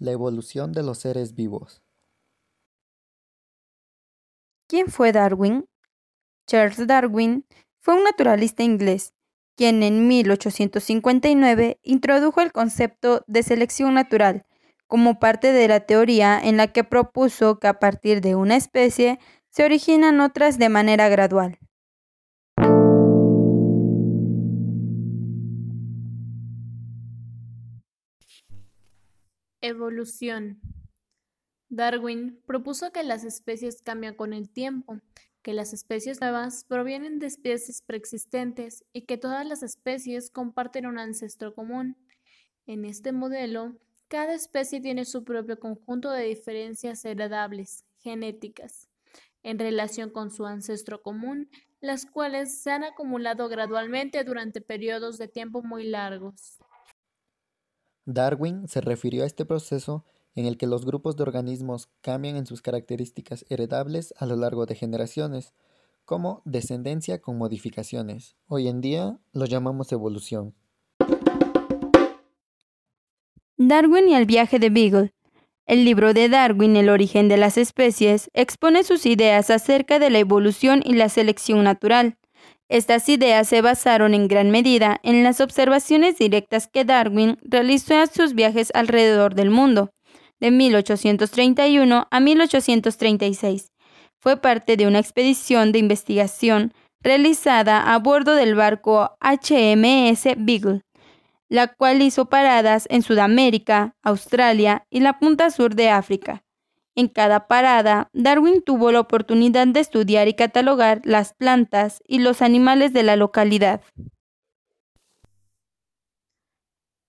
La evolución de los seres vivos. ¿Quién fue Darwin? Charles Darwin fue un naturalista inglés, quien en 1859 introdujo el concepto de selección natural como parte de la teoría en la que propuso que a partir de una especie se originan otras de manera gradual. Evolución. Darwin propuso que las especies cambian con el tiempo, que las especies nuevas provienen de especies preexistentes y que todas las especies comparten un ancestro común. En este modelo, cada especie tiene su propio conjunto de diferencias heredables, genéticas, en relación con su ancestro común, las cuales se han acumulado gradualmente durante periodos de tiempo muy largos. Darwin se refirió a este proceso en el que los grupos de organismos cambian en sus características heredables a lo largo de generaciones, como descendencia con modificaciones. Hoy en día lo llamamos evolución. Darwin y el viaje de Beagle. El libro de Darwin, El origen de las especies, expone sus ideas acerca de la evolución y la selección natural. Estas ideas se basaron en gran medida en las observaciones directas que Darwin realizó en sus viajes alrededor del mundo de 1831 a 1836. Fue parte de una expedición de investigación realizada a bordo del barco HMS Beagle, la cual hizo paradas en Sudamérica, Australia y la punta sur de África. En cada parada, Darwin tuvo la oportunidad de estudiar y catalogar las plantas y los animales de la localidad.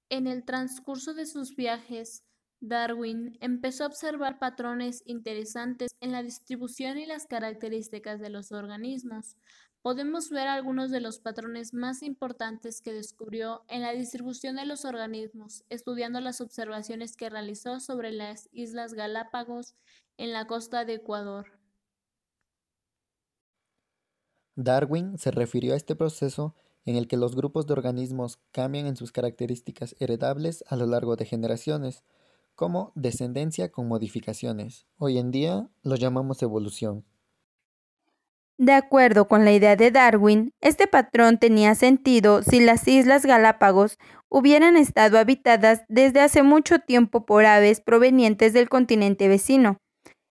En el transcurso de sus viajes, Darwin empezó a observar patrones interesantes en la distribución y las características de los organismos. Podemos ver algunos de los patrones más importantes que descubrió en la distribución de los organismos, estudiando las observaciones que realizó sobre las Islas Galápagos en la costa de Ecuador. Darwin se refirió a este proceso en el que los grupos de organismos cambian en sus características heredables a lo largo de generaciones, como descendencia con modificaciones. Hoy en día lo llamamos evolución. De acuerdo con la idea de Darwin, este patrón tenía sentido si las Islas Galápagos hubieran estado habitadas desde hace mucho tiempo por aves provenientes del continente vecino.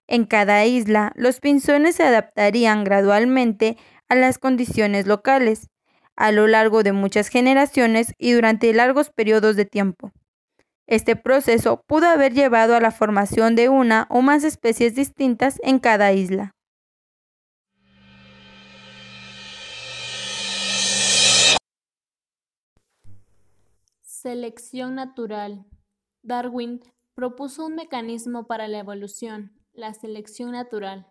En cada isla, los pinzones se adaptarían gradualmente a las condiciones locales, a lo largo de muchas generaciones y durante largos periodos de tiempo. Este proceso pudo haber llevado a la formación de una o más especies distintas en cada isla. Selección natural. Darwin propuso un mecanismo para la evolución, la selección natural.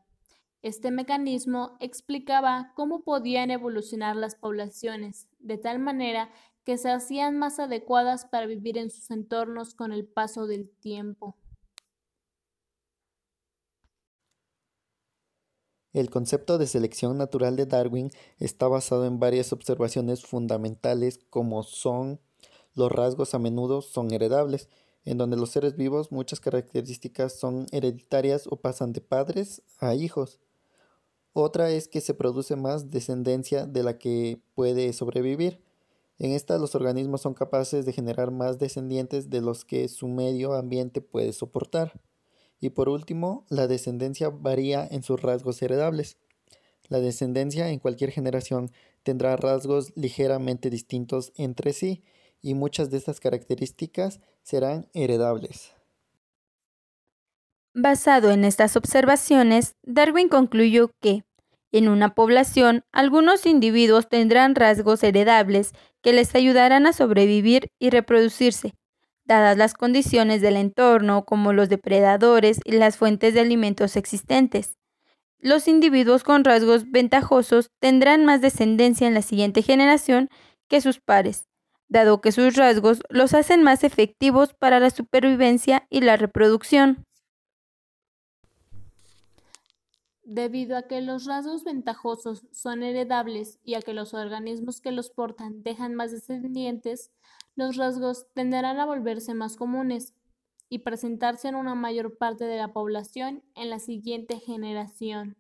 Este mecanismo explicaba cómo podían evolucionar las poblaciones, de tal manera que se hacían más adecuadas para vivir en sus entornos con el paso del tiempo. El concepto de selección natural de Darwin está basado en varias observaciones fundamentales como son los rasgos a menudo son heredables, en donde los seres vivos muchas características son hereditarias o pasan de padres a hijos. Otra es que se produce más descendencia de la que puede sobrevivir. En esta los organismos son capaces de generar más descendientes de los que su medio ambiente puede soportar. Y por último, la descendencia varía en sus rasgos heredables. La descendencia en cualquier generación tendrá rasgos ligeramente distintos entre sí y muchas de estas características serán heredables. Basado en estas observaciones, Darwin concluyó que en una población, algunos individuos tendrán rasgos heredables que les ayudarán a sobrevivir y reproducirse, dadas las condiciones del entorno como los depredadores y las fuentes de alimentos existentes. Los individuos con rasgos ventajosos tendrán más descendencia en la siguiente generación que sus pares, dado que sus rasgos los hacen más efectivos para la supervivencia y la reproducción. Debido a que los rasgos ventajosos son heredables y a que los organismos que los portan dejan más descendientes, los rasgos tenderán a volverse más comunes. y presentarse en una mayor parte de la población en la siguiente generación.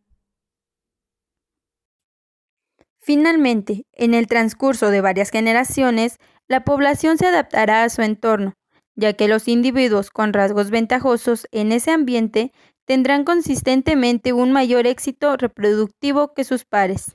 Finalmente, en el transcurso de varias generaciones, la población se adaptará a su entorno, ya que los individuos con rasgos ventajosos en ese ambiente tendrán consistentemente un mayor éxito reproductivo que sus pares.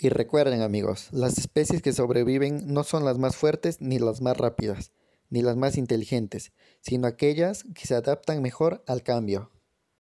Y recuerden amigos, las especies que sobreviven no son las más fuertes ni las más rápidas, ni las más inteligentes, sino aquellas que se adaptan mejor al cambio.